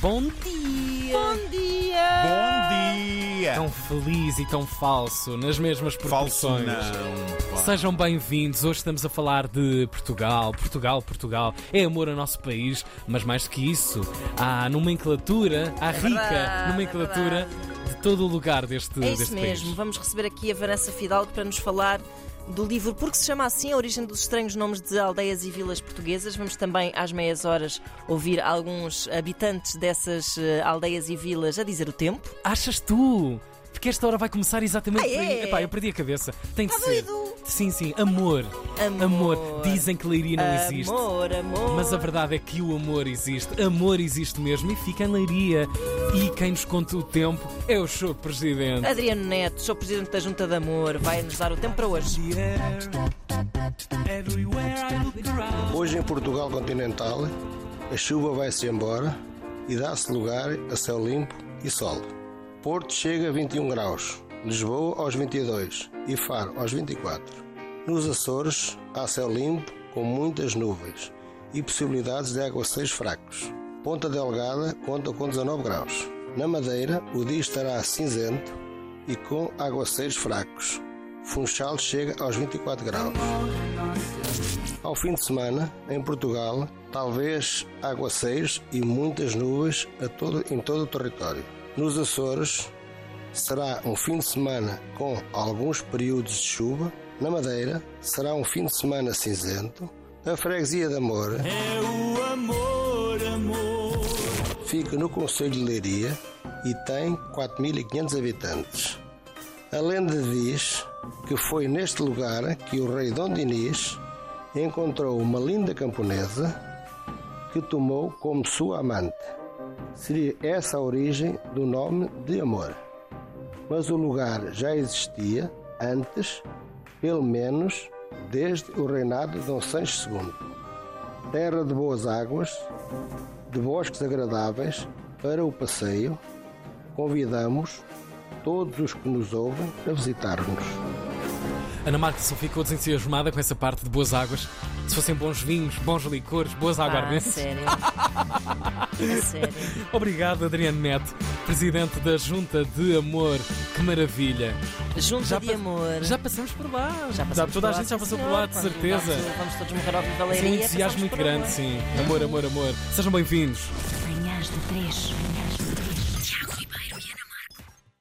Bom dia! Bom dia! Bom dia! Tão feliz e tão falso, nas mesmas Falso proporções. não. pá. Sejam bem-vindos. Hoje estamos a falar de Portugal. Portugal, Portugal. É amor ao nosso país, mas mais do que isso, há nomenclatura, há rica verdade, nomenclatura é de todo o lugar deste, É isso deste mesmo. país. Vamos receber aqui a Vanessa Fidalgo para nos falar do livro Porque se chama assim a origem dos estranhos nomes de aldeias e vilas portuguesas. Vamos também às meias horas ouvir alguns habitantes dessas eh, aldeias e vilas a dizer o tempo. Achas tu? Porque esta hora vai começar exatamente Ah, por aí. é? Epá, eu perdi a cabeça. Tem de Tá ser. doido? Sim, sim. Amor. Amor. Dizem que Leiria não existe. Amor, amor. Mas a verdade é que o amor existe. Amor existe mesmo e fica em Leiria. E quem nos conta o tempo é o show presidente. Adriano Neto, sou presidente da Junta de Amor, vai nos dar o tempo para hoje. Hoje em Portugal continental, a chuva vai-se embora e dá-se lugar a céu limpo e sol. Porto chega a 21 graus, Lisboa aos 22 e Faro aos 24. Nos Açores há céu limpo com muitas nuvens e possibilidades de aguaceiros fracos. Ponta Delgada conta com 19 graus. Na Madeira o dia estará cinzento e com aguaceiros fracos. Funchal chega aos 24 graus. Ao fim de semana, em Portugal, talvez aguaceiros e muitas nuvens todo- em todo o território. Nos Açores, será um fim de semana com alguns períodos de chuva. Na Madeira, será um fim de semana cinzento. A freguesia de Amor É o amor, amor. fica no Conselho de Leiria e tem 4.500 habitantes. A lenda diz que foi neste lugar que o rei Dom Dinis encontrou uma linda camponesa que tomou como sua amante. Seria essa a origem do nome de Amor. Mas o lugar já existia antes, pelo menos desde o reinado de Dom Sancho II. Terra de boas águas, de bosques agradáveis para o passeio, convidamos todos os que nos ouvem a visitar-nos. Ana só ficou desentusiasmada com essa parte de boas águas. Se fossem bons vinhos, bons licores, boas Ah, aguardentes. sério. Sério. Obrigado, Adriano Neto, presidente da Junta de Amor. Que maravilha. Junta de pa- amor. Já passamos por lá. Já passamos Toda por a lá, gente já passou por senhor. lá, de certeza. Vamos, vamos todos morrer ao Viva Sim, um entusiasmo muito por grande, amor. sim. Amor, amor, amor. Sejam bem-vindos. Manhãs de três.